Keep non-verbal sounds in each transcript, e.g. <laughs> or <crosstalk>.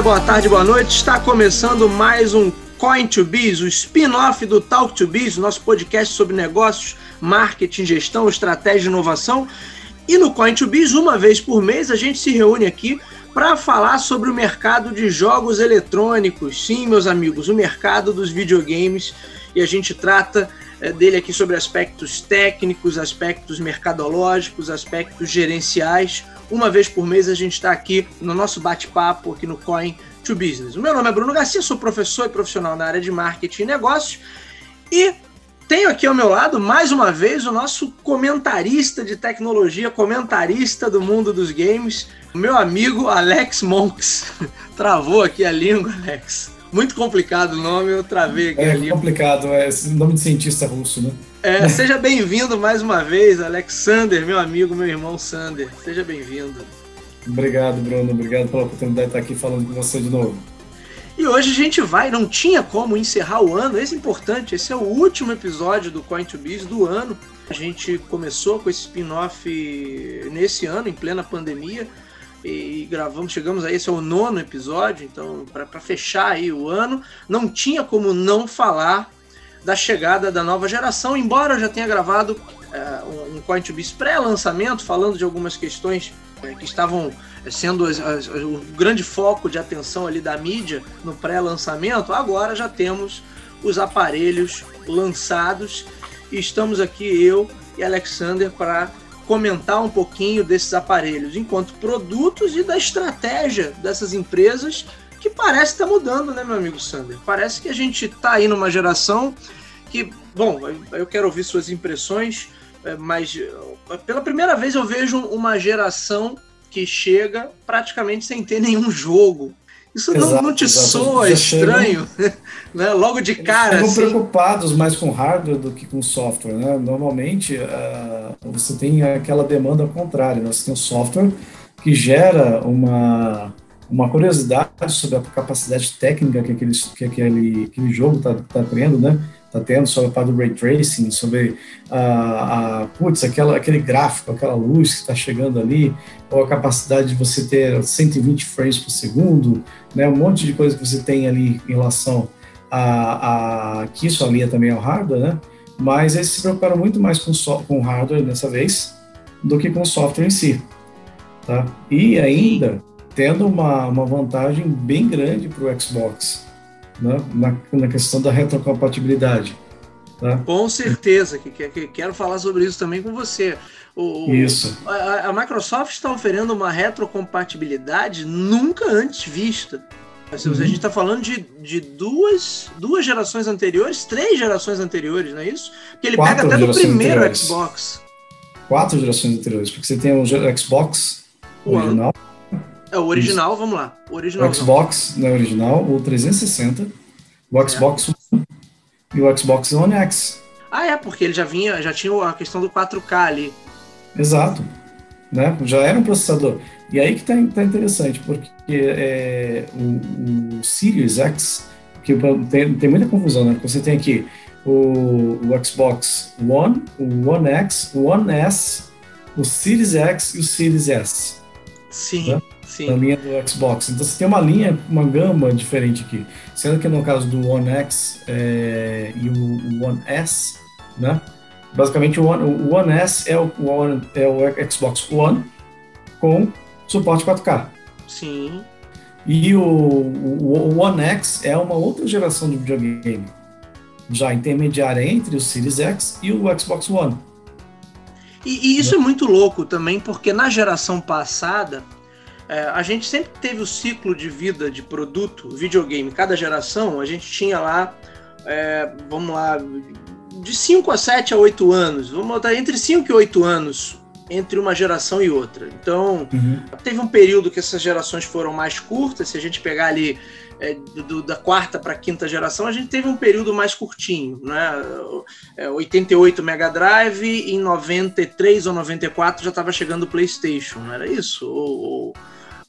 Dia, boa tarde, boa noite. Está começando mais um Coin to Biz, o spin-off do Talk to Biz, nosso podcast sobre negócios, marketing, gestão, estratégia e inovação. E no Coin to Biz, uma vez por mês, a gente se reúne aqui para falar sobre o mercado de jogos eletrônicos. Sim, meus amigos, o mercado dos videogames. E a gente trata é, dele aqui sobre aspectos técnicos, aspectos mercadológicos, aspectos gerenciais. Uma vez por mês a gente está aqui no nosso bate-papo aqui no Coin to Business. O meu nome é Bruno Garcia, sou professor e profissional na área de marketing e negócios e tenho aqui ao meu lado, mais uma vez, o nosso comentarista de tecnologia, comentarista do mundo dos games, o meu amigo Alex Monks. <laughs> Travou aqui a língua, Alex. Muito complicado o nome, eu travei aqui é. É complicado, é nome de cientista russo, né? É, seja bem-vindo mais uma vez, Alexander, meu amigo, meu irmão Sander. Seja bem-vindo. Obrigado, Bruno. Obrigado pela oportunidade de estar aqui falando com você de novo. E hoje a gente vai, não tinha como encerrar o ano, esse é importante, esse é o último episódio do Coin to Biz do ano. A gente começou com esse spin-off nesse ano, em plena pandemia, e gravamos, chegamos a esse é o nono episódio, então para fechar aí o ano, não tinha como não falar da chegada da nova geração, embora eu já tenha gravado é, um Coin to pré-lançamento, falando de algumas questões é, que estavam sendo as, as, o grande foco de atenção ali da mídia no pré-lançamento, agora já temos os aparelhos lançados. E estamos aqui eu e Alexander para comentar um pouquinho desses aparelhos enquanto produtos e da estratégia dessas empresas que parece estar tá mudando, né, meu amigo Sander? Parece que a gente está aí numa geração que, bom, eu quero ouvir suas impressões, é, mas é, pela primeira vez eu vejo uma geração que chega praticamente sem ter nenhum jogo. Isso exato, não, não, te exato. soa Já estranho, chegam, <laughs> né? Logo de cara. Estão assim. preocupados mais com hardware do que com software, né? Normalmente uh, você tem aquela demanda contrária, né? você tem um software que gera uma uma curiosidade sobre a capacidade técnica que aquele, que aquele, aquele jogo está tá tendo, né? Está tendo sobre a parte do ray tracing, sobre a, a putz, aquela, aquele gráfico, aquela luz que está chegando ali, ou a capacidade de você ter 120 frames por segundo, né? Um monte de coisa que você tem ali em relação a, a que isso alia também ao hardware, né? Mas eles se preocuparam muito mais com, so, com hardware dessa vez do que com o software em si, tá? E ainda tendo uma, uma vantagem bem grande para o Xbox né, na, na questão da retrocompatibilidade. Tá? Com certeza, que, que, que, quero falar sobre isso também com você. O, isso. A, a, Microsoft está oferecendo uma retrocompatibilidade nunca antes vista. Uhum. A gente está falando de, de duas, duas gerações anteriores, três gerações anteriores, não é isso? Porque ele Quatro pega até do primeiro anteriores. Xbox. Quatro gerações anteriores, porque você tem o Xbox original, é o original, Isso. vamos lá. O original. O Xbox não é original, o 360, o Xbox é. One e o Xbox One X. Ah, é, porque ele já vinha, já tinha a questão do 4K ali. Exato. Né? Já era um processador. E aí que tá, tá interessante, porque é, o, o Series X, que tem, tem muita confusão, né? Você tem aqui o, o Xbox One, o One X, o One S, o Series X e o Series S. Sim. Né? Sim. na linha do Xbox. Então você tem uma linha, uma gama diferente aqui. Sendo que no caso do One X é, e o, One S, né? Basicamente o One, o One S é o, One, é o Xbox One com suporte 4K. Sim. E o, o, o One X é uma outra geração de videogame, já intermediária entre o Series X e o Xbox One. E, e, isso é muito louco também, porque na geração passada é, a gente sempre teve o ciclo de vida de produto, videogame, cada geração, a gente tinha lá, é, vamos lá, de 5 a 7 a 8 anos, vamos botar entre 5 e 8 anos entre uma geração e outra. Então, uhum. teve um período que essas gerações foram mais curtas, se a gente pegar ali é, do, da quarta para a quinta geração, a gente teve um período mais curtinho, né? 88 é, Mega Drive, em 93 ou 94 já estava chegando o PlayStation, não era isso? Ou, ou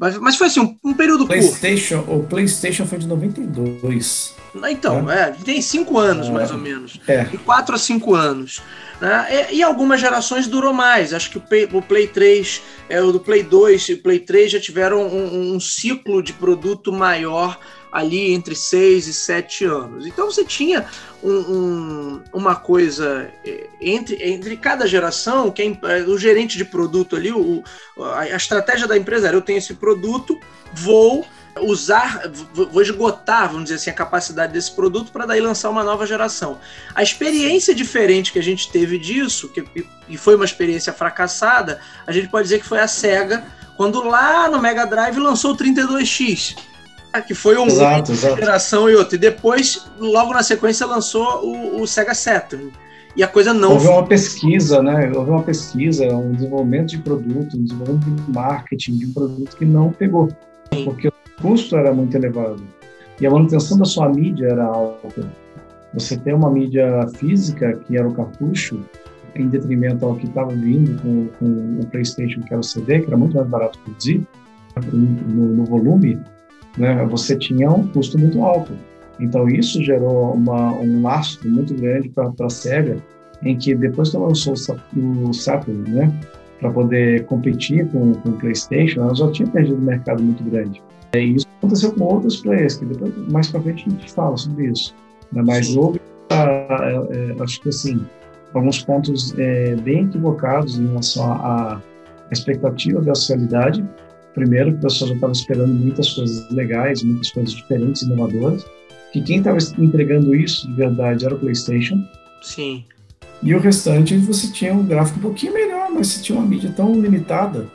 Mas, mas foi assim, um, um período PlayStation, curto. O PlayStation foi de 92. Então, é, é tem cinco anos, é, mais ou menos. É. De quatro a cinco anos. Né? E, e, algumas gerações durou mais. Acho que o Play, o Play 3, é, o do Play 2 e o Play 3 já tiveram um, um ciclo de produto maior ali entre 6 e 7 anos. Então você tinha um, um, uma coisa é, entre, entre cada geração, quem, é, o gerente de produto ali, o, a, a estratégia da empresa era: eu tenho esse produto, vou usar, vou esgotar, vamos dizer assim, a capacidade desse produto para daí lançar uma nova geração. A experiência diferente que a gente teve disso, que, e foi uma experiência fracassada, a gente pode dizer que foi a SEGA, quando lá no Mega Drive lançou o 32X. Que foi uma exato, exato. geração e outra. E depois, logo na sequência, lançou o, o Sega Saturn e a coisa não. Houve uma pesquisa, né? Houve uma pesquisa, um desenvolvimento de produto, um desenvolvimento de marketing de um produto que não pegou. Sim. Porque custo era muito elevado e a manutenção da sua mídia era alta. Você tem uma mídia física, que era o cartucho, em detrimento ao que estava vindo com, com, o PlayStation, que era o CD, que era muito mais barato produzir, no, no volume, né, você tinha um custo muito alto. Então, isso gerou uma, um lastro muito grande para a SEGA, em que depois que ela lançou o Saturn, né, para poder competir com, com o PlayStation, ela já tinha perdido um mercado muito grande. E isso aconteceu com outros players, que depois, mais para frente, a gente fala sobre isso. Né? Mas Sim. houve, é, é, acho que assim, alguns pontos é, bem equivocados em relação à expectativa da socialidade. Primeiro, que o pessoal já estava esperando muitas coisas legais, muitas coisas diferentes, inovadoras, que quem estava entregando isso de verdade era o PlayStation. Sim. E o restante você tinha um gráfico um pouquinho melhor, mas você tinha uma mídia tão limitada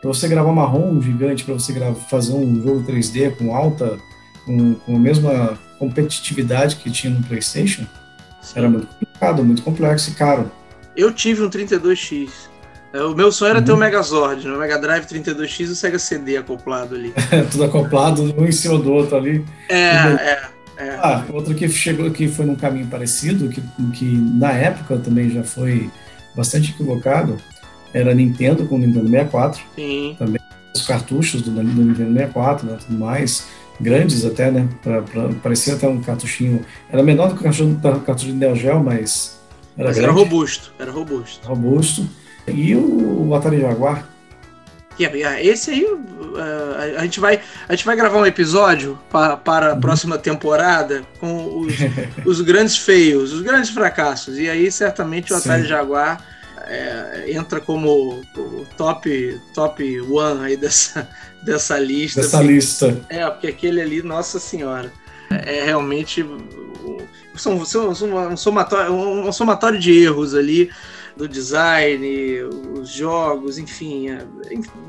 para você gravar marrom gigante, para você gravar, fazer um jogo 3D com alta, com, com a mesma competitividade que tinha no PlayStation, Sim. era muito complicado, muito complexo e caro. Eu tive um 32X. É, o meu sonho era uhum. ter o um Megazord, no? Mega Drive 32X e o Sega CD acoplado ali. <laughs> Tudo acoplado, um em cima do outro ali. É, é, é. Ah, outro que chegou que foi num caminho parecido, que, que na época também já foi bastante equivocado, era Nintendo com o Nintendo 64. Sim. Também os cartuchos do, do Nintendo 64, né, tudo mais, grandes até, né? Pra, pra, parecia até um cartuchinho. Era menor do que o cartucho, do Neo Geo, mas. Era, mas era robusto, era robusto. Robusto. E o, Atari Jaguar. Yeah, esse aí uh, a gente vai a gente vai gravar um episódio para, para a uhum. próxima temporada com os, <laughs> os grandes feios, os grandes fracassos. E aí certamente o Atari Sim. Jaguar é, entra como o top top one aí dessa, <laughs> dessa lista. Dessa porque, lista. É, porque aquele ali, nossa senhora, é, é realmente um, somatório, um somatório de erros ali do design, os jogos, enfim. É,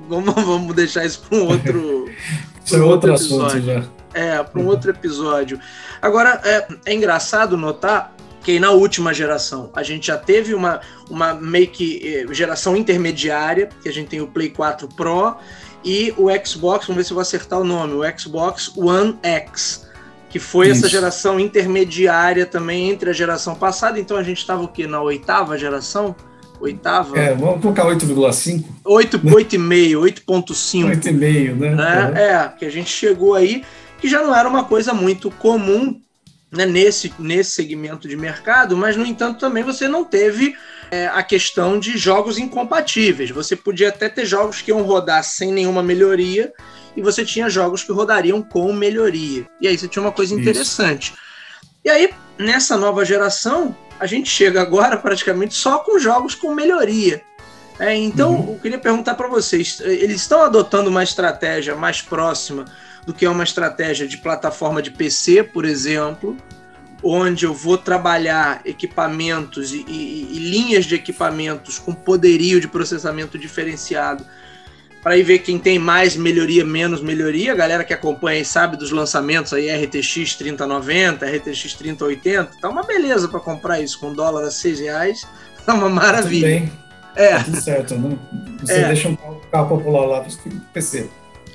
vamos, <laughs> vamos deixar isso para um outro, <laughs> isso é outro, outro assunto já. É, para um outro episódio. Agora, é, é engraçado notar que na última geração a gente já teve uma, uma meio que eh, geração intermediária, que a gente tem o Play 4 Pro e o Xbox, vamos ver se eu vou acertar o nome, o Xbox One X, que foi Isso. essa geração intermediária também entre a geração passada, então a gente estava o quê? Na oitava geração? Oitava? É, vamos colocar 8,5. 8,5, 8,5. 8,5, né? né? É, que a gente chegou aí, que já não era uma coisa muito comum né, nesse, nesse segmento de mercado, mas, no entanto, também você não teve é, a questão de jogos incompatíveis. Você podia até ter jogos que iam rodar sem nenhuma melhoria e você tinha jogos que rodariam com melhoria. E aí você tinha uma coisa interessante. Isso. E aí, nessa nova geração, a gente chega agora <laughs> praticamente só com jogos com melhoria. É, então, uhum. eu queria perguntar para vocês: eles estão adotando uma estratégia mais próxima do que é uma estratégia de plataforma de PC, por exemplo, onde eu vou trabalhar equipamentos e, e, e linhas de equipamentos com poderio de processamento diferenciado para ir ver quem tem mais melhoria, menos melhoria. A galera que acompanha e sabe dos lançamentos aí, RTX 3090, RTX 3080, tá uma beleza para comprar isso com dólar a 6 reais, <laughs> tá uma maravilha. Tudo bem. É. Tá tudo certo, né? Você é. deixa um carro popular lá para o PC.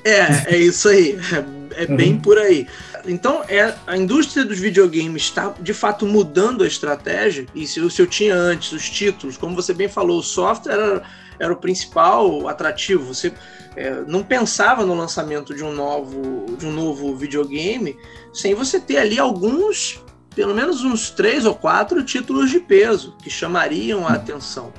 É, é isso aí. É, é uhum. bem por aí. Então, é, a indústria dos videogames está de fato mudando a estratégia. E se, se eu tinha antes os títulos, como você bem falou, o software era, era o principal atrativo. Você é, não pensava no lançamento de um novo de um novo videogame sem você ter ali alguns pelo menos uns três ou quatro títulos de peso que chamariam a atenção.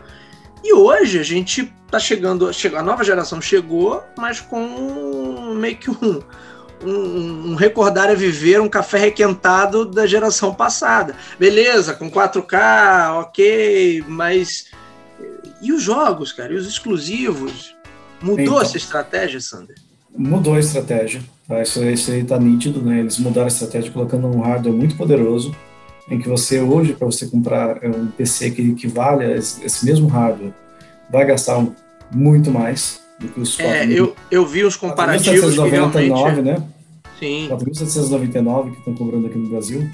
E hoje a gente está chegando, a nova geração chegou, mas com meio que um, um, um, recordar a viver, um café requentado da geração passada. Beleza, com 4K, ok, mas. E os jogos, cara? E os exclusivos? Mudou então, essa estratégia, Sander? Mudou a estratégia. Tá? Isso, isso aí tá nítido, né? Eles mudaram a estratégia colocando um hardware muito poderoso, em que você hoje, para você comprar é, um PC que equivale a esse mesmo hardware, vai gastar muito mais do que os É, eu, eu vi os comparativos 4.799, né? Sim. 4.799 que estão cobrando aqui no Brasil.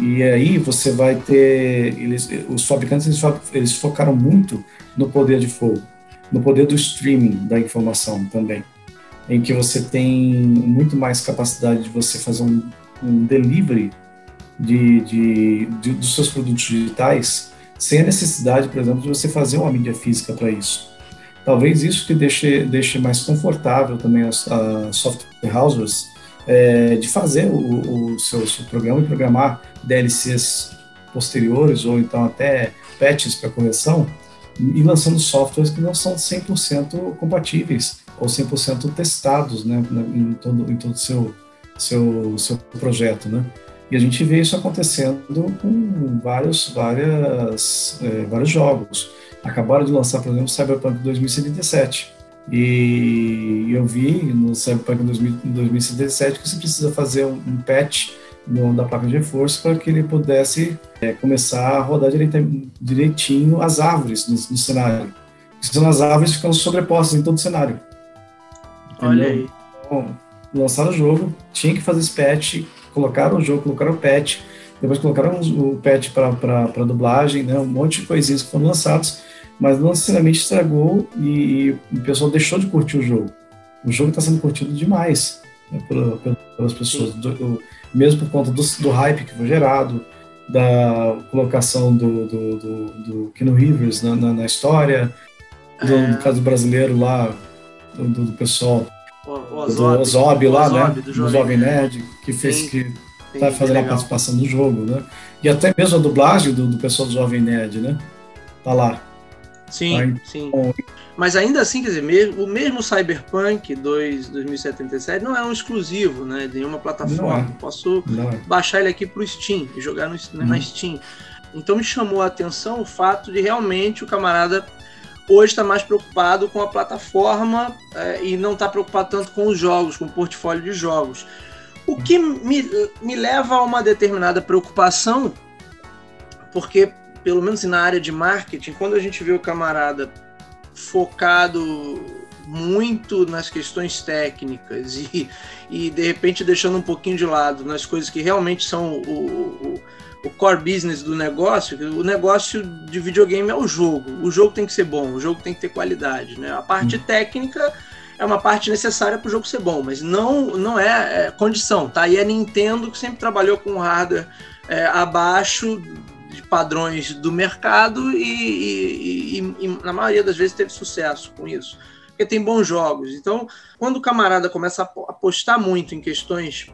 E aí você vai ter, eles, os fabricantes eles, eles focaram muito no poder de fogo, no poder do streaming da informação também em que você tem muito mais capacidade de você fazer um, um delivery de, de, de, dos seus produtos digitais sem a necessidade, por exemplo, de você fazer uma mídia física para isso. Talvez isso que deixe, deixe mais confortável também as, as software houses é, de fazer o, o seu, seu, programa e programar DLCs posteriores ou então até patches para correção e lançando softwares que não são 100% compatíveis ou 100% testados né, em todo em todo seu seu seu projeto, né? E a gente vê isso acontecendo com vários várias é, vários jogos. Acabaram de lançar, por exemplo, Cyberpunk 2077. E eu vi no Cyberpunk 2077 que você precisa fazer um, um patch no, da placa de reforço para que ele pudesse é, começar a rodar direitinho, direitinho as árvores no, no cenário. Senão as árvores ficam sobrepostas em todo o cenário. Olha aí. Então, lançaram o jogo, tinha que fazer esse patch, colocaram o jogo, colocaram o patch, depois colocaram o patch para dublagem, né, um monte de coisinhas que foram lançados, mas não necessariamente estragou e, e o pessoal deixou de curtir o jogo. O jogo está sendo curtido demais né, pelas pessoas, do, do, mesmo por conta do, do, hype que foi gerado, da colocação do, do, do, do Keanu Rivers na, na, na história, do, é. caso brasileiro lá, do, pessoal. O, o Ozob, do Ozob lá, né? Do Jovem, Nerd, que fez sim, que está fazendo a participação do jogo, né? E até mesmo a dublagem do, do pessoal do Jovem Nerd, né? Tá lá. Sim, então, sim. Mas ainda assim, quer dizer, mesmo, o mesmo Cyberpunk 2, 2077 não é um exclusivo, né? De nenhuma plataforma. É. Posso é. baixar ele aqui pro Steam e jogar no, hum. na Steam. Então me chamou a atenção o fato de realmente o camarada hoje está mais preocupado com a plataforma é, e não está preocupado tanto com os jogos, com o portfólio de jogos. O que me, me leva a uma determinada preocupação, porque, pelo menos na área de marketing, quando a gente vê o camarada focado muito nas questões técnicas e, e de repente deixando um pouquinho de lado nas coisas que realmente são o, o o core business do negócio, o negócio de videogame é o jogo. O jogo tem que ser bom, o jogo tem que ter qualidade. Né? A parte hum. técnica é uma parte necessária para o jogo ser bom, mas não, não é, é, condição. Tá? E a Nintendo que sempre trabalhou com hardware é, abaixo de padrões do mercado e, e, e, e, na maioria das vezes teve sucesso com isso. Porque tem bons jogos. Então, quando o camarada começa a apostar muito em questões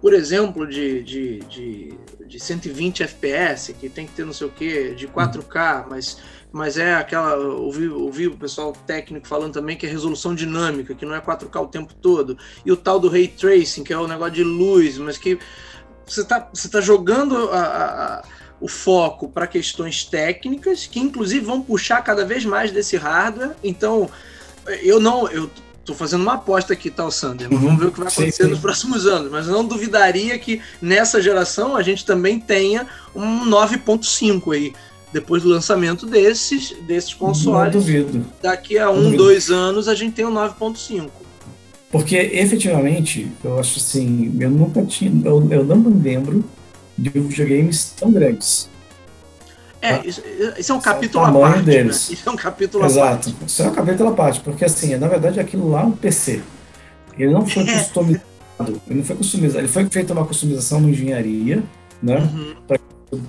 por exemplo, de, de, de, de 120 FPS, que tem que ter não sei o que, de 4K, mas, mas é aquela. Ouvi, ouvi o pessoal técnico falando também que é resolução dinâmica, que não é 4K o tempo todo. E o tal do ray tracing, que é o negócio de luz, mas que você está você tá jogando a, a, o foco para questões técnicas, que inclusive vão puxar cada vez mais desse hardware. Então, eu não. Eu, Estou fazendo uma aposta aqui, tá, Sander? Uhum. Vamos ver o que vai acontecer sim, sim. nos próximos anos. Mas eu não duvidaria que nessa geração a gente também tenha um 9.5 aí. Depois do lançamento desses, desses consoles. Não duvido. Daqui a um, dois anos a gente tem um 9.5. Porque efetivamente, eu acho assim, eu nunca tinha. Eu, eu não me lembro de videogames tão grandes. É, tá? isso, isso, é um capítulo à parte. Né? Deles. Né? Isso é um capítulo Exato. à parte. Isso é um capítulo à parte, porque assim, na verdade aquilo lá é um PC. Ele não foi é. customizado. Ele não foi customizado. Ele foi feita uma customização na engenharia, né? Uhum. Para que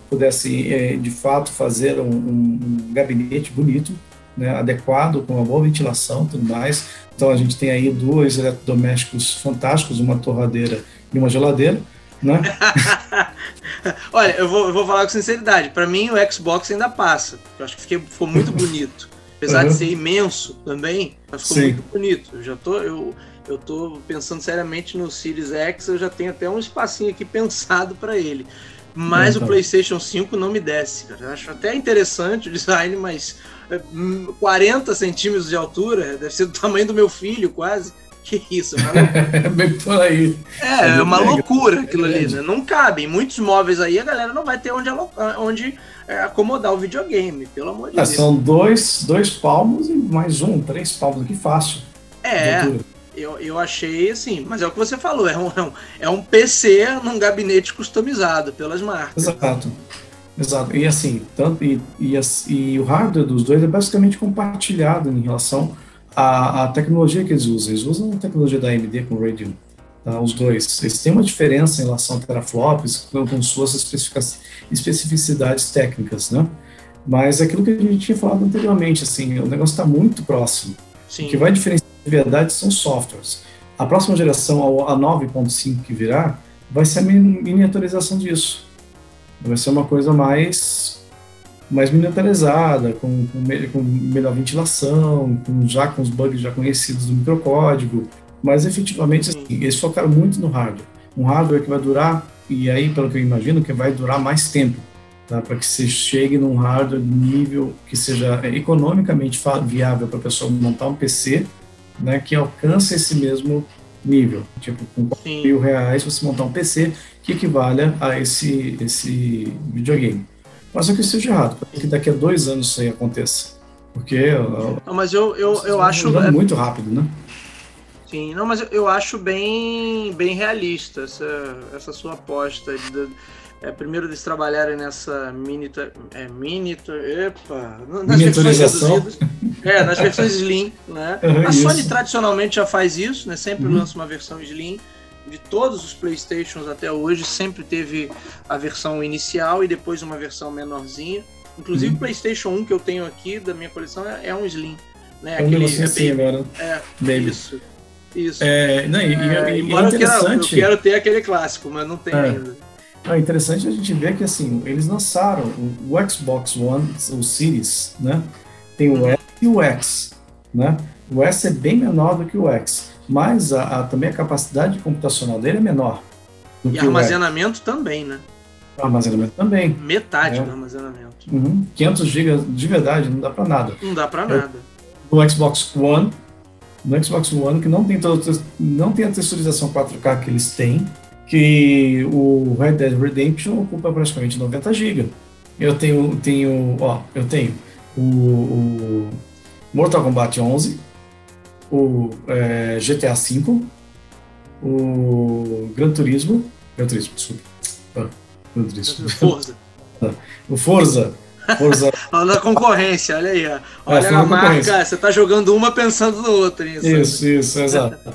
pudesse, é, de fato, fazer um, um, um, gabinete bonito, né, adequado, com uma boa ventilação tudo mais. Então a gente tem aí dois eletrodomésticos fantásticos, uma torradeira e uma geladeira. Né? <laughs> Olha, eu vou, eu vou falar com sinceridade. Para mim, o Xbox ainda passa. Eu acho que fiquei, ficou muito bonito. <laughs> Apesar uhum. de ser imenso também, mas ficou Sim. muito bonito. Eu já tô, eu, eu tô pensando seriamente no Series X, eu já tenho até um espacinho aqui <laughs> pensado para ele. Mas então. o PlayStation 5 não me desce, cara. Eu acho até interessante o design, mas 40 centímetros de altura, deve ser do tamanho do meu filho, quase. Que isso, é <laughs> Bem por aí. É, é uma loucura aquilo ali, né? Não cabe. Em muitos móveis aí a galera não vai ter onde, onde é, acomodar o videogame, pelo amor de é, Deus. São dois, dois palmos e mais um, três palmos aqui fácil. É, eu, eu achei assim, mas é o que você falou, é um, é um PC num gabinete customizado pelas marcas. Exato. Exato. E assim, tanto, e, e, e, o hardware dos dois é basicamente compartilhado em relação à, à tecnologia que eles usam. Eles usam a tecnologia da AMD com o Radeon, tá? os dois. Eles têm uma diferença em relação a teraflops com, com suas especificidades técnicas, né? Mas é aquilo que a gente tinha falado anteriormente, assim, o negócio está muito próximo. Sim. O que vai diferenciar de verdade são softwares. A próxima geração, a 9.5 que virá, vai ser a miniaturização disso. Vai ser uma coisa mais mais miniaturizada, com, com, com, melhor ventilação, com, já com os bugs já conhecidos do microcódigo, mas efetivamente assim, eles focaram muito no hardware. Um hardware que vai durar, e aí pelo que eu imagino, que vai durar mais tempo, tá? para que você chegue num hardware nível que seja economicamente viável para a pessoa montar um PC, né, que alcance esse mesmo nível. Tipo, com 4 mil reais você montar um PC que equivale a esse, esse videogame. Mas só que isso seja errado, que daqui a dois anos isso aí aconteça. Porque. Não, mas eu, eu, eu acho. É muito rápido, né? Sim, não, mas eu acho bem, bem realista essa, essa sua aposta. De, é, primeiro eles trabalharem nessa mini. É, mini. Epa! Nas versões É, nas versões Slim, né? <laughs> Uhum, a Sony isso. tradicionalmente já faz isso, né? Sempre uhum. lança uma versão Slim de todos os PlayStations até hoje, sempre teve a versão inicial e depois uma versão menorzinha. Inclusive o uhum. PlayStation 1 que eu tenho aqui da minha coleção é, é um Slim. Né? É um Aquele, é assim agora. É, Baby. isso. Isso. É, não, e, é, e, é interessante. Eu quero, eu quero, ter aquele clássico, mas não tem é. ainda. É interessante a gente ver que assim, eles lançaram o, o Xbox One, o Series, né? Tem o uhum. S e o X, né? O S é bem menor do que o X mas a, a, também a capacidade computacional dele é menor. e armazenamento também, né? Armazenamento também. Metade é. do armazenamento. Uhum. 500 GB de verdade, não dá para nada. Não dá para nada. No Xbox One, no Xbox One, que não tem, todo, não tem a texturização 4K que eles têm, que o Red Dead Redemption ocupa praticamente 90 GB. Eu tenho, tenho, ó, eu tenho o, o Mortal Kombat 11, o é, GTA V, o Gran Turismo, Gran Turismo, desculpa, ah, Gran Turismo. <laughs> Forza. o Forza. Forza. <laughs> olha a concorrência, olha aí. Olha é, a marca, você tá jogando uma pensando no outro. Isso, isso, isso <laughs> exato.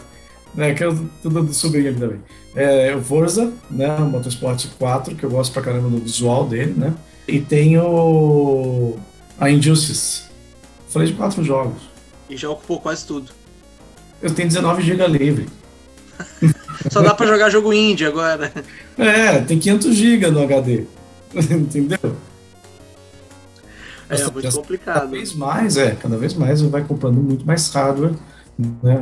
é, que eu tô dando sobrinho ali também. É, o Forza, né, o Motorsport 4, que eu gosto pra caramba do visual dele, né? E tem o a Injustice. Falei de quatro jogos. E já ocupou quase tudo. Eu tenho 19 GB livre. <laughs> Só dá para jogar jogo indie agora. É, tem 500 GB no HD. <laughs> Entendeu? É, é muito complicado. Cada vez mais, é, cada vez mais vai comprando muito mais hardware, né?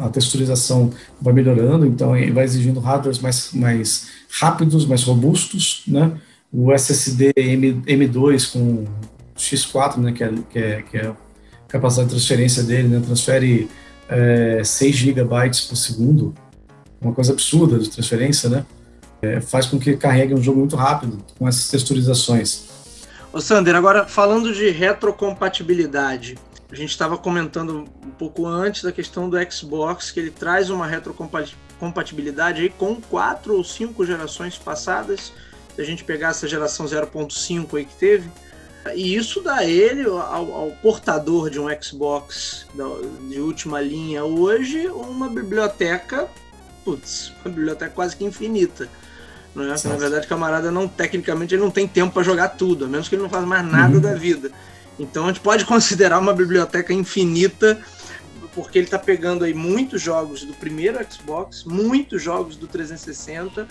a, a, texturização vai melhorando, então vai exigindo hardwares mais, mais rápidos, mais robustos, né? O SSD M, M2 com X4, né, que é, que é, que é a capacidade de transferência dele, né, transfere é, 6 gigabytes por segundo, uma coisa absurda de transferência, né? É, faz com que carregue um jogo muito rápido com essas texturizações. Ô Sander, agora falando de retrocompatibilidade, a gente estava comentando um pouco antes da questão do Xbox, que ele traz uma retrocompatibilidade aí com quatro ou cinco gerações passadas. Se a gente pegar essa geração 0.5 aí que teve, e isso dá ele, ao, ao, portador de um Xbox de última linha hoje, uma biblioteca, putz, uma biblioteca quase que infinita. Né? Na verdade, camarada não, tecnicamente, ele não tem tempo para jogar tudo, a menos que ele não faça mais nada uhum. da vida. Então a gente pode <laughs> considerar uma biblioteca infinita, porque ele está pegando aí muitos jogos do primeiro Xbox, muitos jogos do 360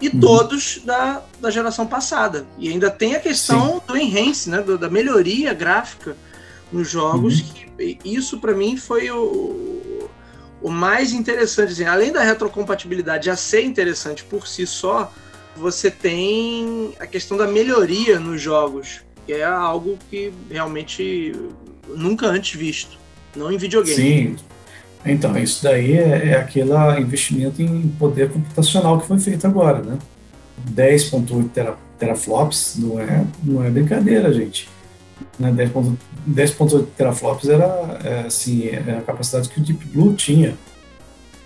e uhum. todos da, da geração passada. E ainda tem a questão Sim. do enhance, né, do, da melhoria gráfica nos jogos. Uhum. Que, isso para mim foi o, o mais interessante. Assim, além da retrocompatibilidade já ser interessante por si só, você tem a questão da melhoria nos jogos que é algo que realmente nunca antes visto, não em videogame. Sim. Então, isso daí é, é aquele investimento em poder computacional que foi feito agora, né? 10.8 tera, teraflops não é, não é brincadeira, gente. Né? 10.8 teraflops era, é, assim, é a capacidade que o Deep Blue tinha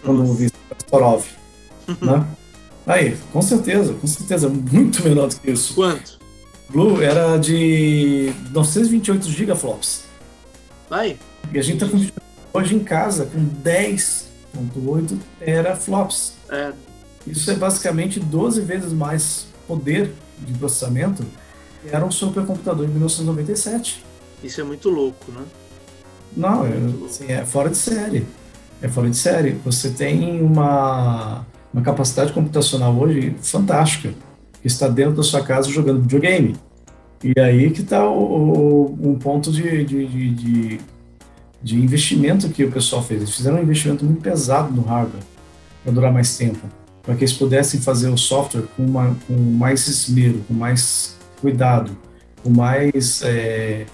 quando o Kasparov, né? Aí, com certeza, com certeza, muito menor do que isso. Quanto? Blue era de 928 gigaflops. Vai. E a gente tá com hoje em casa com 10.8 teraflops. É. Isso é basicamente 12 vezes mais poder de processamento que era um supercomputador em 1997. Isso é muito louco, né? Não, é, assim, é fora de série. É fora de série. Você tem uma, uma capacidade computacional hoje fantástica que está dentro da sua casa jogando videogame. E aí que está um ponto de, de, de, de, investimento que o pessoal fez. Eles fizeram um investimento muito pesado no hardware para durar mais tempo, para que eles pudessem fazer o software com, uma, com mais esmero, com mais cuidado, com mais é,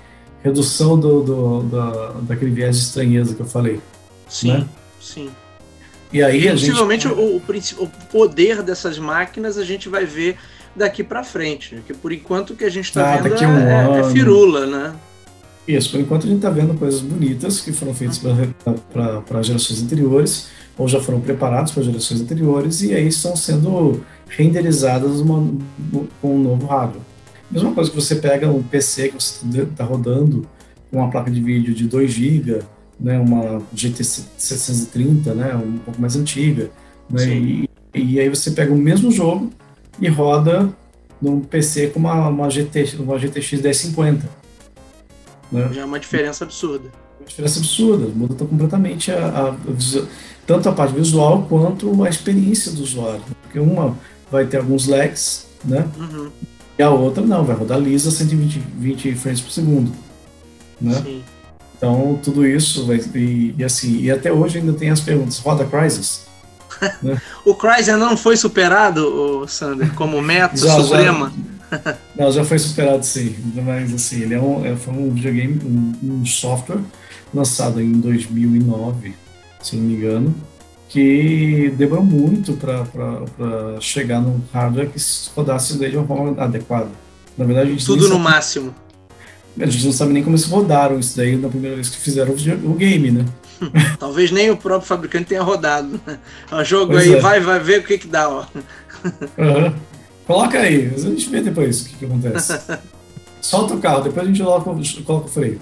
redução do, do, daquele viés de estranheza que eu falei. Sim, né? sim. E aí e, possivelmente gente... o, o, o poder dessas máquinas a gente vai ver daqui para frente, que por enquanto o que a gente está ah, vendo é, um é, é, firula, né? Isso, por enquanto a gente está vendo coisas bonitas que foram feitas para gerações anteriores, ou já foram preparadas para gerações anteriores, e aí estão sendo renderizadas uma, com um novo hardware. Mesma coisa que você pega um PC que você está rodando com uma placa de vídeo de 2 GB, né, uma GT 730, né, um pouco mais antiga, né, e, e aí você pega o mesmo jogo e roda num PC com uma, uma, GT, uma GTX 1050. Né? Já é uma diferença absurda. Uma diferença absurda, muda completamente a, a, tanto a parte visual quanto a experiência do usuário. Porque uma vai ter alguns lags, né? Uhum. E a outra não, vai rodar lisa 120 20 frames por segundo. Né? Sim. Então, tudo isso vai. E, e, assim, e até hoje ainda tem as perguntas: roda Crysis? <laughs> o Crysis ainda não foi superado, Sander, como meta suprema? Já, não, já foi superado sim, mas assim, ele é um, é, foi um videogame, um, um software lançado em 2009, se não me engano, que demorou muito para chegar no hardware que rodasse de uma forma adequada. Na verdade, tudo no máximo. A gente não sabe nem como eles rodaram isso daí na primeira vez que fizeram o, o game, né? <laughs> Talvez nem o próprio fabricante tenha rodado. Né? O jogo pois aí, é. vai, vai ver o que que dá, ó. Uhum. Coloca aí, a gente vê depois o que, que acontece. <laughs> Solta o carro, depois a gente coloca, coloca o freio.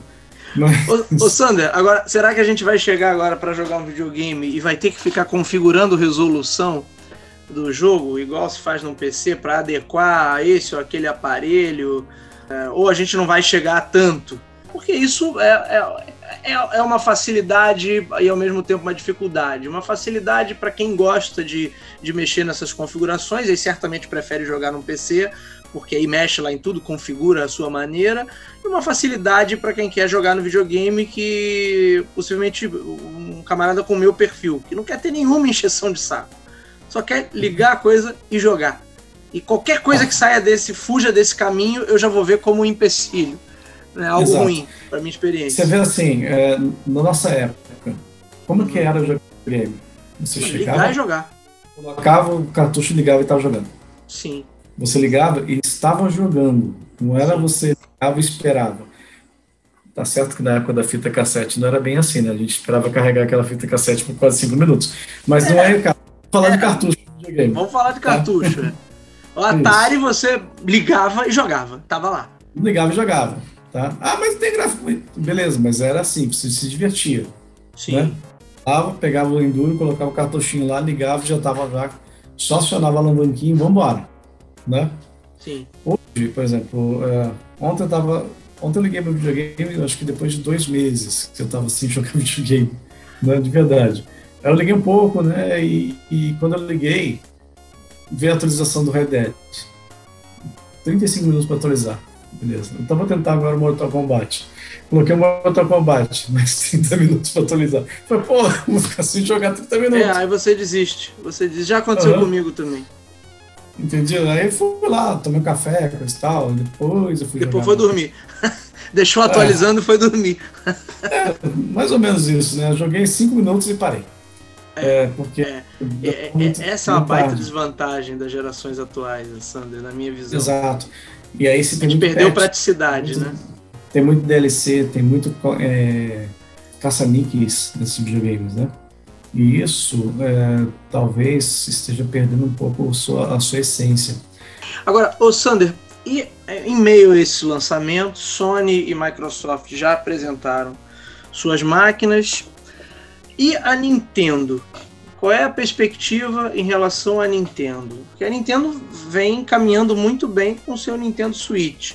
Mas... Ô, ô, Sander, agora, será que a gente vai chegar agora para jogar um videogame e vai ter que ficar configurando resolução do jogo, igual se faz no PC, para adequar a esse ou aquele aparelho? É, ou a gente não vai chegar a tanto? Porque isso é, é é, é uma facilidade e ao mesmo tempo uma dificuldade. Uma facilidade para quem gosta de, de mexer nessas configurações, e certamente prefere jogar no PC, porque aí mexe lá em tudo, configura a sua maneira, e uma facilidade para quem quer jogar no videogame que possivelmente um camarada com o meu perfil, que não quer ter nenhuma encheção de saco, só quer ligar a coisa e jogar. E qualquer coisa que saia desse, fuja desse caminho, eu já vou ver como um empecilho né, algo Exato. ruim para minha experiência. Você vê assim, é, na nossa época, como uhum. que era jogar game? Você chegava, ligar e jogar. Colocava o cartucho, ligava e estava jogando. Sim. Você ligava e estava jogando. Não era Sim. você ligava e esperava. Tá certo que na época da fita cassete não era bem assim, né? A gente esperava carregar aquela fita cassete por quase cinco minutos. Mas é. não é o caso. Vamos falar é. de cartucho de videogame. Vamos falar de cartucho. Tá? O Atari Isso. você ligava e jogava. Tava lá. Ligava e jogava. Tá? Ah, mas tem gráfico. Beleza, mas era assim, você se divertia. Sim. Né? pegava o Enduro, colocava o cartuchinho lá, ligava, já tava já. Só acionava a alavanquinha e vambora. Né? Sim. Hoje, por exemplo, é, ontem eu tava Ontem eu liguei meu videogame, acho que depois de dois meses que eu estava sem <laughs> jogar videogame, né, de verdade. Eu liguei um pouco, né, e, e quando eu liguei, veio a atualização do Red Dead. 35 minutos para atualizar. Beleza. Então vou tentar agora o Mortal Kombat. Coloquei o Mortal Kombat, <laughs> mais 30 minutos para atualizar. Falei, pô, <laughs> vou ficar sem jogar 30 minutos. É, aí você desiste. Você desiste. Já aconteceu uhum. comigo também. Entendi. Aí fui lá, tomei um café, coisa e tal. Depois eu fui Depois foi dormir. <laughs> Deixou atualizando é. e foi dormir. é, mais ou menos isso, né? Eu joguei 5 minutos e parei. É, é porque. É, é, é essa é uma baita desvantagem das gerações atuais, Sander, na minha visão. Exato. E aí se tem a gente perdeu patch, praticidade, tem muito, né? Tem muito DLC, tem muito é, caça-níqueis nesses videogames, né? E isso é, talvez esteja perdendo um pouco a sua, a sua essência. Agora, ô Sander, e é, em meio a esse lançamento, Sony e Microsoft já apresentaram suas máquinas. E a Nintendo? Qual é a perspectiva em relação à Nintendo? Porque a Nintendo vem caminhando muito bem com o seu Nintendo Switch.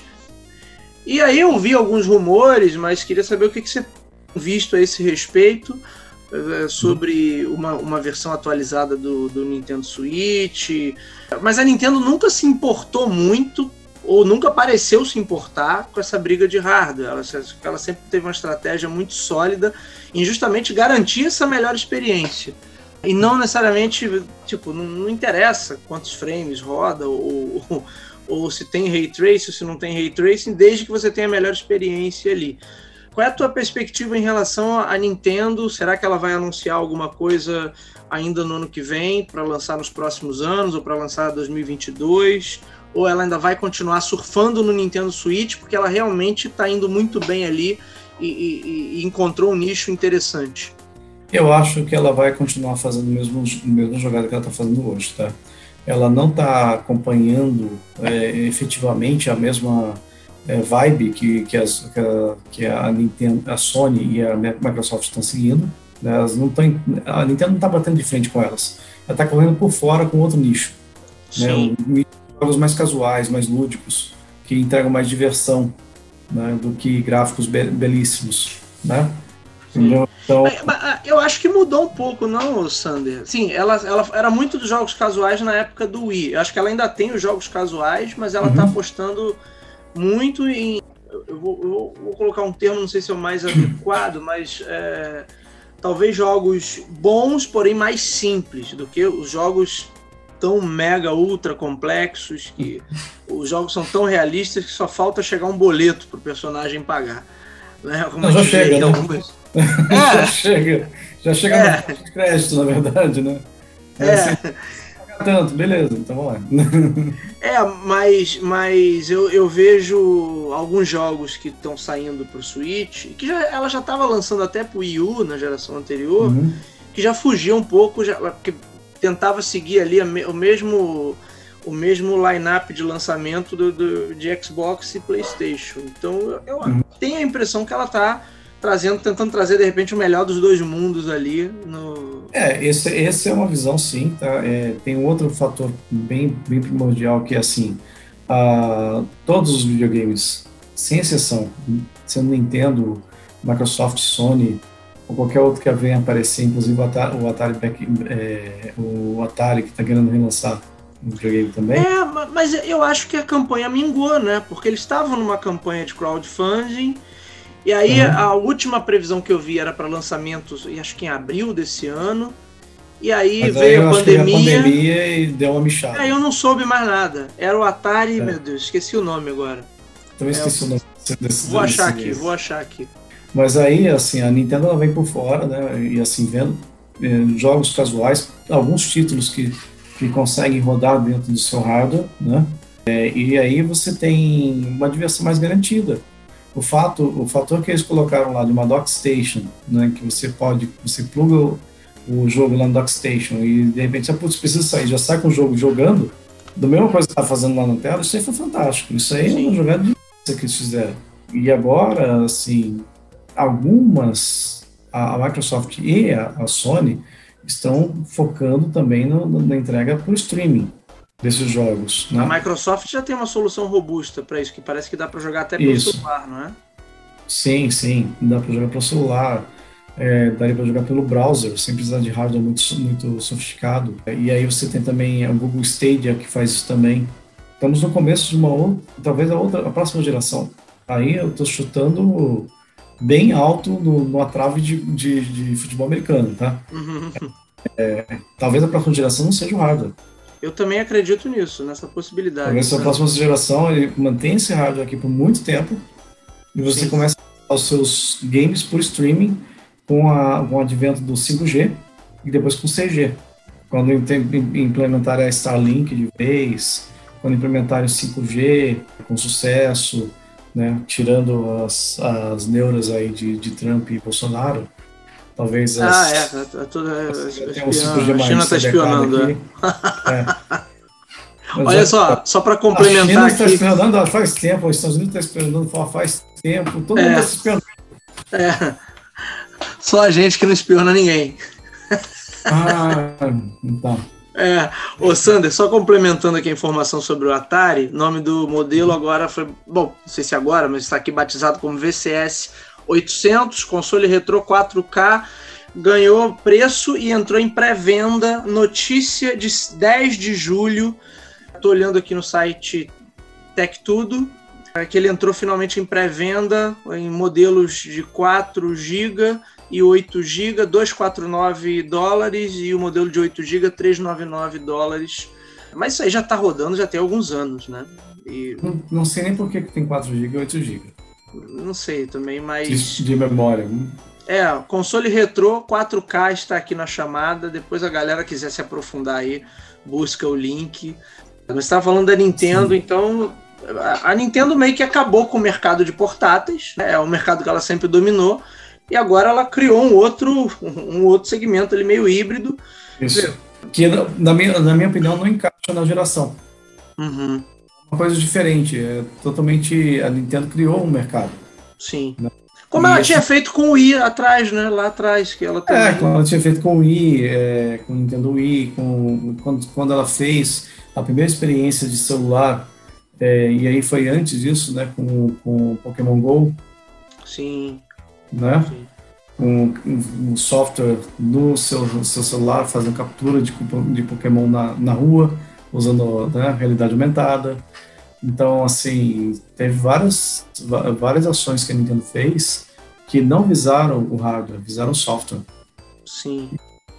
E aí eu vi alguns rumores, mas queria saber o que, que você tem visto a esse respeito eh, sobre uma, uma versão atualizada do, do Nintendo Switch. Mas a Nintendo nunca se importou muito ou nunca pareceu se importar com essa briga de hardware. Ela, ela sempre teve uma estratégia muito sólida em justamente garantir essa melhor experiência. E não necessariamente, tipo, não, não interessa quantos frames roda ou, ou, ou, se tem ray tracing ou se não tem ray tracing, desde que você tenha a melhor experiência ali. Qual é a tua perspectiva em relação à Nintendo? Será que ela vai anunciar alguma coisa ainda no ano que vem para lançar nos próximos anos ou para lançar 2022? Ou ela ainda vai continuar surfando no Nintendo Switch porque ela realmente está indo muito bem ali e, e, e, encontrou um nicho interessante? Eu acho que ela vai continuar fazendo o mesmo, mesmo jogada que ela está fazendo hoje, tá? Ela não está acompanhando é, efetivamente a mesma é, vibe que, que, as, que, a, que a Nintendo, a Sony e a Microsoft estão seguindo. Né? Elas não tão, a Nintendo não está batendo de frente com elas. Ela está correndo por fora com outro nicho. Né? Jogos mais casuais, mais lúdicos, que entregam mais diversão né? do que gráficos be belíssimos. Né? Então... Ah, eu acho que mudou um pouco, não, Sander? Sim, ela, ela era muito dos jogos casuais na época do Wii. Eu acho que ela ainda tem os jogos casuais, mas ela está uhum. apostando muito em. Eu vou, eu vou, colocar um termo, não sei se é o mais adequado, <clears throat> mas é, talvez jogos bons, porém mais simples do que os jogos tão mega ultra complexos que <laughs> os jogos são tão realistas que só falta chegar um boleto pro personagem pagar. Né? Já chega, né? Algumas... É. <laughs> já chega, já chega é. no crédito, na verdade, né? É. é. Assim, tanto, beleza, então vamos lá. <laughs> é, mas, mas eu, eu vejo alguns jogos que estão saindo pro Switch, que já, ela já estava lançando até pro Wii U na geração anterior, uhum. que já fugia um pouco, já, porque tentava seguir ali a, o mesmo o mesmo line-up de lançamento do, do, de Xbox e PlayStation. Então eu, eu uhum. tenho a impressão que ela está trazendo, tentando trazer de repente o melhor dos dois mundos ali. No... É, esse, esse é uma visão sim, tá? É, tem um outro fator bem, bem primordial que é assim, uh, todos os videogames, sem exceção, sendo Nintendo, Microsoft, Sony, ou qualquer outro que venha aparecer, inclusive o Atari, o Atari, back, é, o Atari que está querendo relançar o videogame também. É, mas eu acho que a campanha mingou, né? Porque eles estavam numa campanha de crowdfunding e aí uhum. a última previsão que eu vi era para lançamentos, acho que em abril desse ano. E aí veio a pandemia. a pandemia e deu uma michada. Aí eu não soube mais nada. Era o Atari, é. meu Deus, esqueci o nome agora. Também esqueci é, o nome desse Vou achar aqui, mês. vou achar aqui. Mas aí, assim, a Nintendo ela vem por fora, né? E assim, vendo eh, jogos casuais, alguns títulos que, que conseguem rodar dentro do seu hardware, né? É, e aí você tem uma diversão mais garantida o fato, o fator que eles colocaram lá de uma dock station, né, que você pode, você pluga o, o jogo lá no dock station e de repente, você putz, precisa sair, já sai com o jogo jogando, do mesmo coisa que está fazendo lá na tela, isso aí foi fantástico. Isso aí Sim. é uma jogada de que eles fizeram. E agora, assim, algumas, a, a Microsoft e a, a, Sony estão focando também no, na entrega para o streaming. Desses jogos. Né? A Microsoft já tem uma solução robusta para isso, que parece que dá para jogar até pelo isso. celular, não é? Sim, sim, dá para jogar pelo celular. É, daria para jogar pelo browser, sem precisar de hardware muito, muito sofisticado. E aí você tem também o Google Stadia que faz isso também. Estamos no começo de uma outra, talvez a outra, a próxima geração. Aí eu estou chutando bem alto no, numa trave de, de, de futebol americano, tá? Uhum. É, talvez a próxima geração não seja o hardware. Eu também acredito nisso, nessa possibilidade. Talvez a próxima geração ele mantenha esse hardware aqui por muito tempo e você Sim. começa a os seus games por streaming com, a, com o advento do 5G e depois com o 6G. Quando implementarem a Starlink de vez, quando implementarem o 5G com sucesso, né, tirando as, as neuras aí de, de Trump e Bolsonaro, talvez as, Ah, é, tá, tá tudo é, tem um 5G a China está espionando, é. <laughs> é. Olha é, só, só para complementar a China está espionando faz tempo, os Estados Unidos está espionando faz tempo, todo é. mundo está espionando. É. Só a gente que não espiona ninguém. Ah, então. É, ô Sander, só complementando aqui a informação sobre o Atari, nome do modelo agora foi, bom, não sei se agora, mas está aqui batizado como VCS 800, console retrô 4K, ganhou preço e entrou em pré-venda, notícia de 10 de julho. Estou olhando aqui no site Tech Tudo, é que ele entrou finalmente em pré-venda em modelos de 4 GB e 8 GB, 249 dólares e o modelo de 8 GB 399 dólares. Mas isso aí já está rodando já tem alguns anos, né? E... Não, não, sei nem por que tem 4 GB e 8 GB. Não sei também, mas. De, de memória. É, console retrô 4K está aqui na chamada. Depois a galera quiser se aprofundar aí, busca o link. Você estava falando da Nintendo, Sim. então a Nintendo meio que acabou com o mercado de portáteis, né? é o mercado que ela sempre dominou, e agora ela criou um outro, um outro segmento ali meio híbrido. Isso. Que, na minha, na minha opinião, não encaixa na geração. Uhum. Uma coisa diferente. É totalmente. A Nintendo criou um mercado. Sim. Né? Como ela tinha feito com o Wii atrás, né? Lá atrás, que ela é, também... É, como ela tinha feito com o Wii, é, com o Nintendo Wii, com, quando, quando ela fez a primeira experiência de celular, é, e aí foi antes disso, né? Com, com o Pokémon GO. Sim né? Um, um, software no seu, seu celular fazendo captura de, de Pokémon na, na rua, usando né, realidade aumentada. Então, assim, teve várias, várias ações que a Nintendo fez que não visaram o hardware, visaram o software. Sim.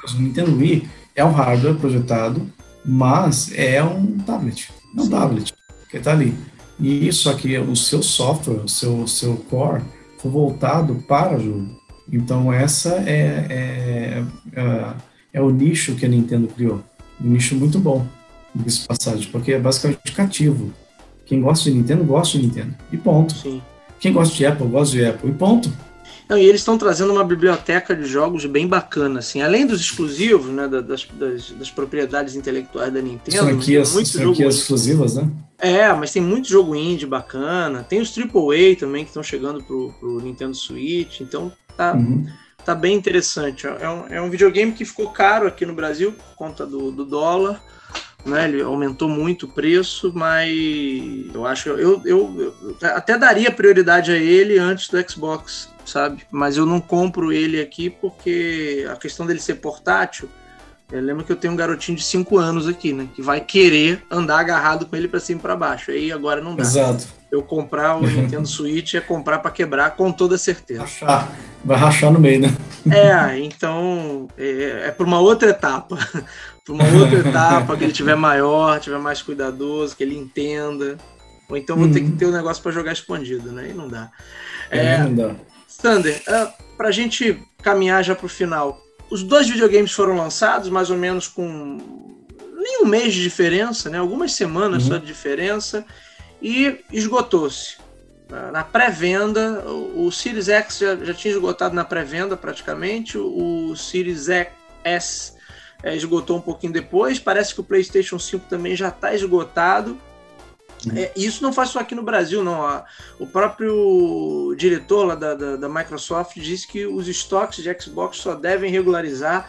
O Nintendo Wii é um hardware projetado, mas é um tablet. É um Sim. tablet que está ali. E isso aqui, o seu software, o seu, seu core, foi voltado para jogo. Então essa é, é, é, é, o nicho que a Nintendo criou. Um nicho muito bom, desse passagem, porque é basicamente cativo. Quem gosta de Nintendo, gosta de Nintendo. E ponto. Sim. Quem gosta de Apple, gosta de Apple. E ponto. Não, e eles estão trazendo uma biblioteca de jogos bem bacana, assim, além dos exclusivos, né, das, das, das propriedades intelectuais da Nintendo. São aqui as, são aqui as exclusivas, né? É, mas tem muito jogo indie bacana, tem os AAA também que estão chegando pro, pro Nintendo Switch, então tá, uhum. tá bem interessante. É um, é um videogame que ficou caro aqui no Brasil por conta do, do dólar, né? Ele aumentou muito o preço, mas eu acho eu, eu, eu, até daria prioridade a ele antes do Xbox, sabe? Mas eu não compro ele aqui porque a questão dele ser portátil. Eu lembro que eu tenho um garotinho de 5 anos aqui, né? Que vai querer andar agarrado com ele para cima e para baixo. Aí agora não dá. Exato. Eu comprar o <laughs> Nintendo Switch é comprar para quebrar com toda certeza. Vai rachar no meio, né? É, então é, é para uma outra etapa. Para uma outra etapa, que ele tiver maior, tiver mais cuidadoso, que ele entenda. Ou então vou ter que uhum. ter o um negócio para jogar escondido, né? E não dá. É, não dá. Sander, uh, para a gente caminhar já para o final, os dois videogames foram lançados mais ou menos com nem um mês de diferença, né? algumas semanas uhum. só de diferença, e esgotou-se. Na pré-venda, o Series X já, já tinha esgotado na pré-venda praticamente, o Series S é, esgotou um pouquinho depois. Parece que o PlayStation 5 também já está esgotado. Uhum. É, isso não faz só aqui no Brasil, não. O próprio diretor lá da, da, da, Microsoft disse que os estoques de Xbox só devem regularizar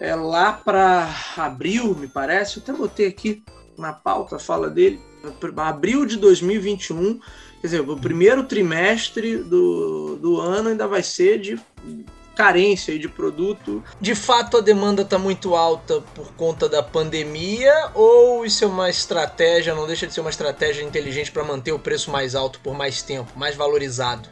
é, lá para abril, me parece. Eu até botei aqui na pauta fala dele, abril de 2021, quer dizer, o primeiro trimestre do, do ano ainda vai ser de carência de produto. De fato, a demanda está muito alta por conta da pandemia ou isso é uma estratégia, não deixa de ser uma estratégia inteligente para manter o preço mais alto por mais tempo, mais valorizado?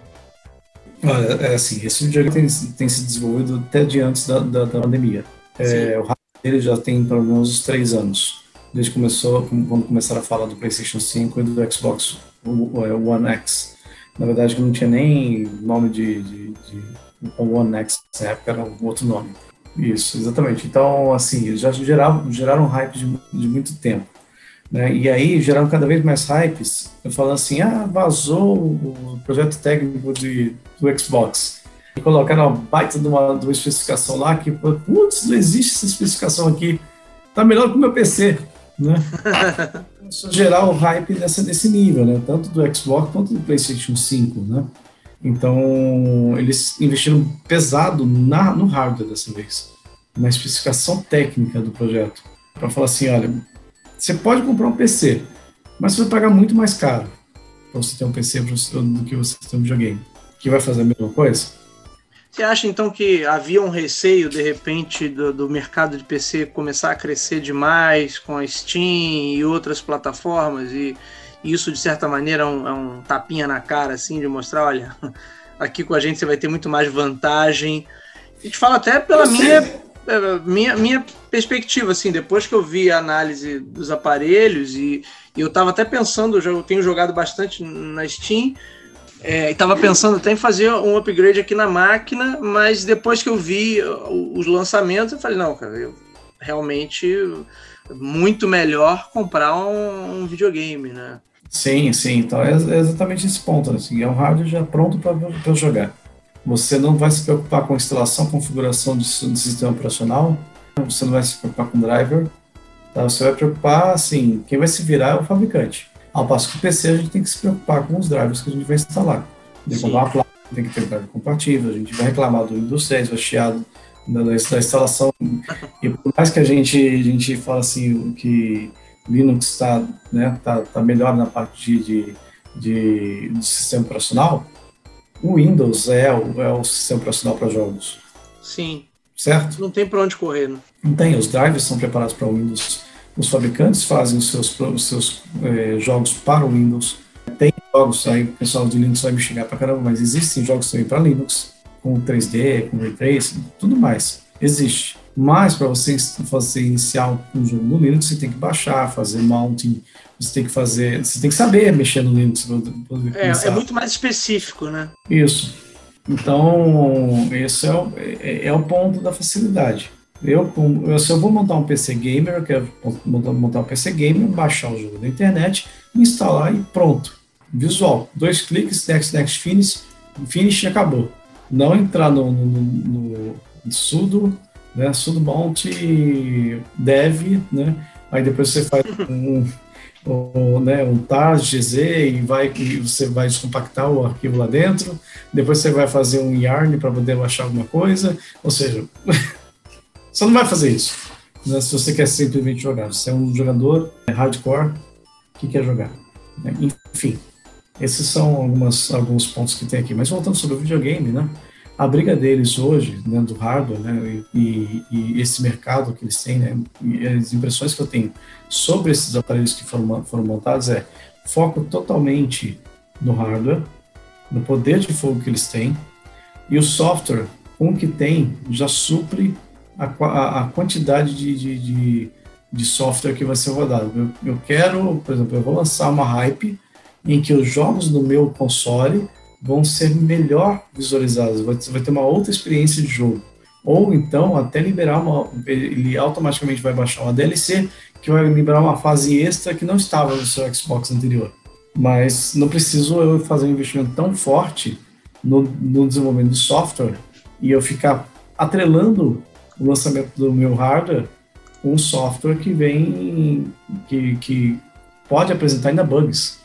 Olha, é assim, esse videogame tem, tem se desenvolvido até de antes da, da, da pandemia. É, o hardware dele já tem pelo menos uns três anos, desde começou, quando começaram a falar do PlayStation 5 e do Xbox One X. Na verdade, não tinha nem nome de, de, de One X, na época era um outro nome. Isso, exatamente. Então, assim, já geraram, geraram hype de, de muito tempo. Né? E aí geraram cada vez mais hypes, falando assim, ah, vazou o projeto técnico de, do Xbox. E colocaram uma baita de uma, de uma especificação lá que, putz, não existe essa especificação aqui, tá melhor que o meu PC, né? <laughs> Gerar o hype dessa, desse nível, né? Tanto do Xbox quanto do PlayStation 5, né? Então, eles investiram pesado na, no hardware dessa vez, na especificação técnica do projeto, para falar assim, olha, você pode comprar um PC, mas você vai pagar muito mais caro para você ter um PC do que você ter um videogame, que vai fazer a mesma coisa. Você acha então que havia um receio de repente do, do, mercado de PC começar a crescer demais com a Steam e outras plataformas e isso de certa maneira é um, é um tapinha na cara assim de mostrar, olha, <laughs> aqui com a gente você vai ter muito mais vantagem. E te falo até pela minha é, minha, minha perspectiva, assim, depois que eu vi a análise dos aparelhos e, e eu estava até pensando, eu tenho jogado bastante na Steam, é, estava pensando até em fazer um upgrade aqui na máquina, mas depois que eu vi os lançamentos, eu falei, não, cara, eu realmente muito melhor comprar um, um videogame, né? Sim, sim, então é exatamente esse ponto, assim, é um hardware já pronto para jogar. Você não vai se preocupar com instalação, configuração do, sistema operacional, você não vai se preocupar com driver, tá? você vai preocupar, assim, quem vai se virar é o fabricante. Ao passo que o PC a gente tem que se preocupar com os drivers que a gente vai instalar. Tem que comprar uma placa, tem que ter driver compatível, a gente vai reclamar do Windows 10, vai chiado da, da, instalação. E por mais que a gente, a gente fala assim, que Linux está né, tá, tá melhor na parte de, de, de sistema operacional, o Windows é o, é o sistema operacional para jogos. Sim. Certo? Não tem para onde correr, né? Não tem, os drivers são preparados para o Windows. Os fabricantes fazem os seus, os seus eh, jogos para o Windows. Tem jogos aí, o pessoal de Linux vai me xingar para caramba, mas existem jogos também para Linux, com 3D, com Ray Tracing, tudo mais. Existe. Mas para você fazer iniciar um jogo no Linux, você tem que baixar, fazer mounting, você tem que fazer, você tem que saber mexer no Linux. É, é muito mais específico, né? Isso. Então, esse é o, é, é o ponto da facilidade. Eu, eu, se eu vou montar um PC gamer, eu quero montar, montar um PC gamer, baixar o jogo da internet, instalar e pronto. Visual. Dois cliques, next, next, finish, finish e acabou. Não entrar no, no, no, no sudo, né, sudo mount dev, né, aí depois você faz um ou, né, um tar gz e vai e você vai descompactar o arquivo lá dentro, depois você vai fazer um yarn para poder baixar alguma coisa, ou seja, <laughs> você não vai fazer isso né, se você quer simplesmente jogar. Você é um jogador hardcore que quer jogar. Né? Enfim, esses são algumas, alguns pontos que tem aqui. Mas voltando sobre o videogame, né? a briga deles hoje, dentro né, do hardware, né, e, e, esse mercado que eles têm, né, as impressões que eu tenho sobre esses aparelhos que foram, foram montados é foco totalmente no hardware, no poder de fogo que eles têm, e o software, o que tem, já supre a, a, a quantidade de, de, de, de, software que vai ser rodado. Eu, eu quero, por exemplo, eu vou lançar uma hype em que os jogos do meu console vão ser melhor visualizadas, você vai ter uma outra experiência de jogo. Ou então, até liberar uma. Ele automaticamente vai baixar uma DLC que vai liberar uma fase extra que não estava no seu Xbox anterior. Mas não preciso eu fazer um investimento tão forte no, no desenvolvimento de software e eu ficar atrelando o lançamento do meu hardware com um software que vem. que, que pode apresentar ainda bugs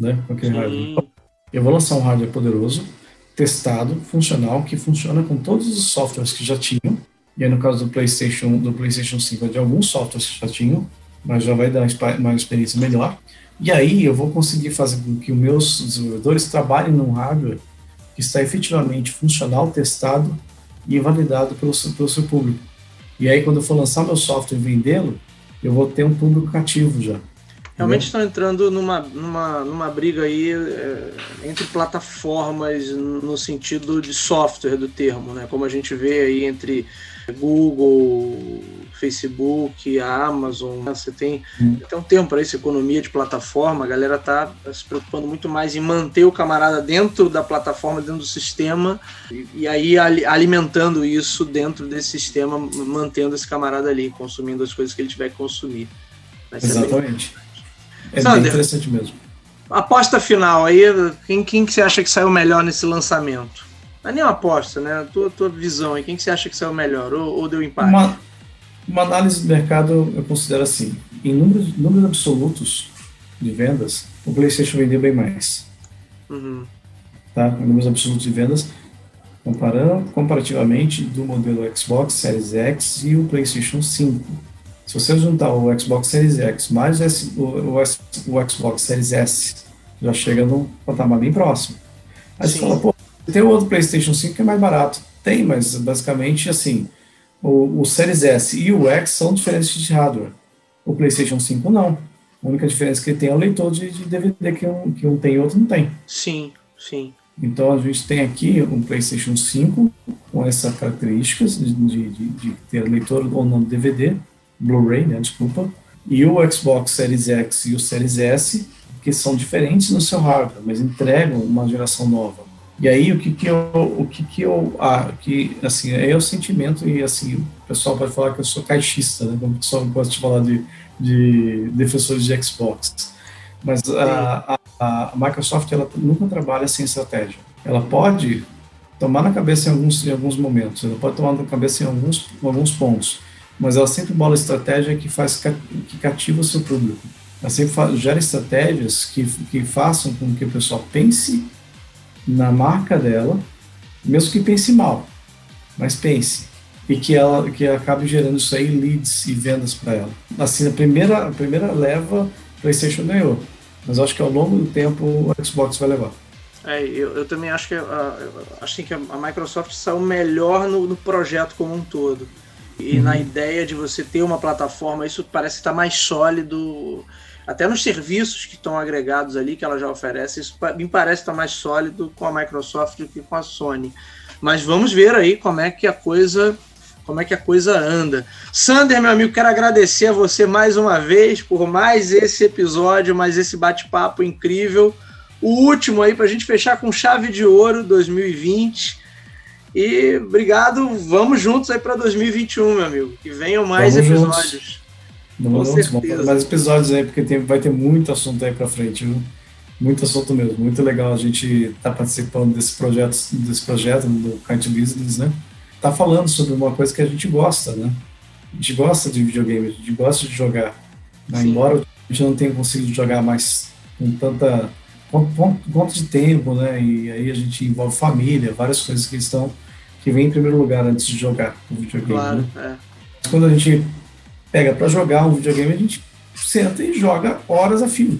né, com aquele Sim. hardware. Eu vou lançar um hardware poderoso, testado, funcional, que funciona com todos os softwares que já tinham. E aí, no caso do PlayStation, do PlayStation 5, é de alguns softwares que já tinham, mas já vai dar uma experiência melhor. E aí eu vou conseguir fazer com que os meus desenvolvedores trabalhem num hardware que está efetivamente funcional, testado e validado pelo, pelo seu público. E aí, quando eu for lançar meu software e vendê-lo, eu vou ter um público cativo já. Realmente estão entrando numa, numa, numa briga aí é, entre plataformas no sentido de software do termo, né? Como a gente vê aí entre Google, Facebook, a Amazon, né? você tem, hum. tem um termo para isso, economia de plataforma, a galera tá se preocupando muito mais em manter o camarada dentro da plataforma, dentro do sistema, e, e aí alimentando isso dentro desse sistema, mantendo esse camarada ali, consumindo as coisas que ele tiver que consumir. Exatamente. É Sander, bem interessante mesmo. Aposta final aí, quem, quem que você acha que saiu melhor nesse lançamento? Não é nem uma aposta, né? A tua, tua visão aí, quem que você acha que saiu melhor ou, ou deu empate? Uma, uma, análise do mercado eu considero assim, em números, números absolutos de vendas, o PlayStation vendeu bem mais. Uhum. Tá? Em números absolutos de vendas, comparando comparativamente do modelo Xbox Series X e o PlayStation 5 se você juntar o Xbox Series X mais o, o, o Xbox Series S, já chega num patamar bem próximo. Aí Sim. você fala, pô, tem o outro PlayStation 5 que é mais barato. Tem, mas basicamente assim, o, o Series S e o X são diferentes de hardware. O PlayStation 5 não. A única diferença que ele tem é o leitor de, de DVD que um, que um tem e outro não tem. Sim, sim. Então a gente tem aqui um PlayStation 5 com essas características de, de, de ter leitor ou não DVD Blu-ray, né, desculpa, e o Xbox Series X e o Series S, que são diferentes no seu hardware, mas entregam uma geração nova. E aí o que que eu, o que que eu, ah, que assim é o sentimento e assim o pessoal pode falar que eu sou caixista, né? Como o pessoal gosta de falar de, de defensores de Xbox, mas a, a, a, Microsoft ela nunca trabalha sem estratégia. Ela pode tomar na cabeça em alguns em alguns momentos, ela pode tomar na cabeça em alguns em alguns pontos, mas ela sempre bola estratégia que faz que cativa o seu público. Ela sempre faz, gera estratégias que, que façam com que o pessoal pense na marca dela, mesmo que pense mal, mas pense e que ela que acabe gerando isso aí leads e vendas para ela. Assim, a primeira a primeira leva, PlayStation ganhou, mas acho que ao longo do tempo o Xbox vai levar. É, eu, eu também acho que a, acho que a Microsoft saiu melhor no, no projeto como um todo e uhum. na ideia de você ter uma plataforma, isso parece estar mais sólido, até nos serviços que estão agregados ali, que ela já oferece, isso me parece estar mais sólido com a Microsoft do que com a Sony. Mas vamos ver aí como é que a coisa como é que a coisa anda. Sander, meu amigo, quero agradecer a você mais uma vez por mais esse episódio, mais esse bate-papo incrível. O último aí para a gente fechar com chave de ouro 2020. E obrigado, vamos juntos aí para 2021, meu amigo. Que venham mais vamos episódios. Juntos. Vamos Com certeza. mais episódios aí, porque tem, vai ter muito assunto aí para frente, viu? Muito assunto mesmo. Muito legal a gente estar tá participando desse projeto, desse projeto do Kite Business, né? Tá falando sobre uma coisa que a gente gosta, né? A gente gosta de videogame, a gente gosta de jogar. Né? Embora a gente não tenha conseguido jogar mais com tanta ponto de tempo, né? E aí a gente envolve família, várias coisas que estão que vem em primeiro lugar antes de jogar o videogame. Claro, né? é. Quando a gente pega para jogar um videogame, a gente senta e joga horas a fio.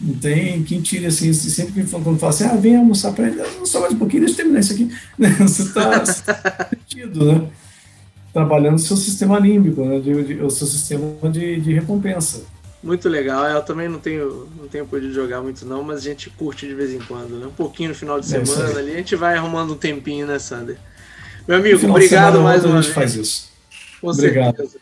Não tem quem tire assim, sempre que quando fala assim, ah, vem almoçar para ele, só mais um pouquinho, deixa eu terminar isso aqui. <laughs> Você está <laughs> sentido, né? Trabalhando o seu sistema límbico, né? O seu sistema de, de recompensa. Muito legal. É, eu também não tenho, não tenho podido jogar muito não, mas a gente curte de vez em quando, né? Um pouquinho no final de é semana ali, a gente vai arrumando um tempinho, né, Sander? Meu amigo, obrigado mais uma vez. A gente faz isso. Com obrigado. certeza.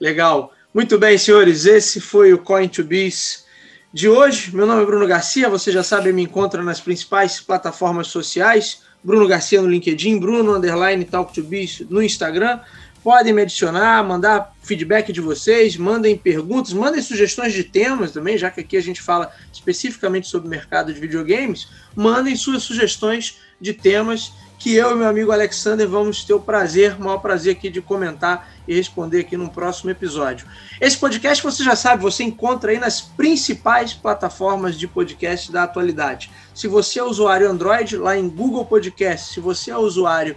Legal. Muito bem, senhores, esse foi o Coin to Biz de hoje. Meu nome é Bruno Garcia, você já sabe, me encontra nas principais plataformas sociais. Bruno Garcia no LinkedIn, Bruno Underline Talk to Biz no Instagram. Podem me adicionar, mandar feedback de vocês, mandem perguntas, mandem sugestões de temas também, já que aqui a gente fala especificamente sobre o mercado de videogames. Mandem suas sugestões de temas que eu e meu amigo Alexander vamos ter o prazer, o maior prazer aqui de comentar e responder aqui no próximo episódio. Esse podcast, você já sabe, você encontra aí nas principais plataformas de podcast da atualidade. Se você é usuário Android, lá em Google Podcast. Se você é usuário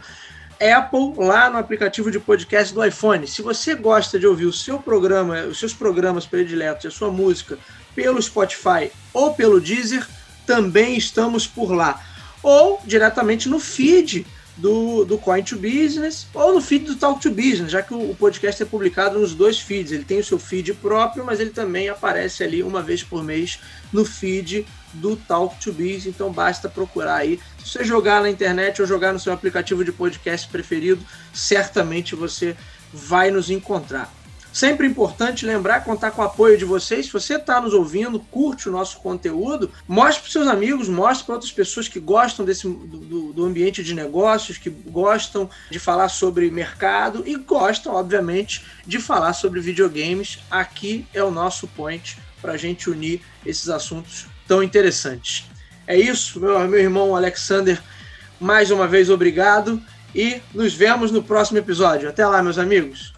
Apple, lá no aplicativo de podcast do iPhone. Se você gosta de ouvir o seu programa, os seus programas prediletos, a sua música pelo Spotify ou pelo Deezer, também estamos por lá. Ou diretamente no feed do, do Coin to Business ou no feed do Talk to Business, já que o, o, podcast é publicado nos dois feeds. Ele tem o seu feed próprio, mas ele também aparece ali uma vez por mês no feed do Talk to Business. Então basta procurar aí. Se você jogar na internet ou jogar no seu aplicativo de podcast preferido, certamente você vai nos encontrar. Sempre importante lembrar, contar com o apoio de vocês. Se você está nos ouvindo, curte o nosso conteúdo, mostre para seus amigos, mostre para outras pessoas que gostam desse, do, do ambiente de negócios, que gostam de falar sobre mercado e gostam, obviamente, de falar sobre videogames. Aqui é o nosso point para a gente unir esses assuntos tão interessantes. É isso, meu, meu irmão Alexander. Mais uma vez, obrigado e nos vemos no próximo episódio. Até lá, meus amigos.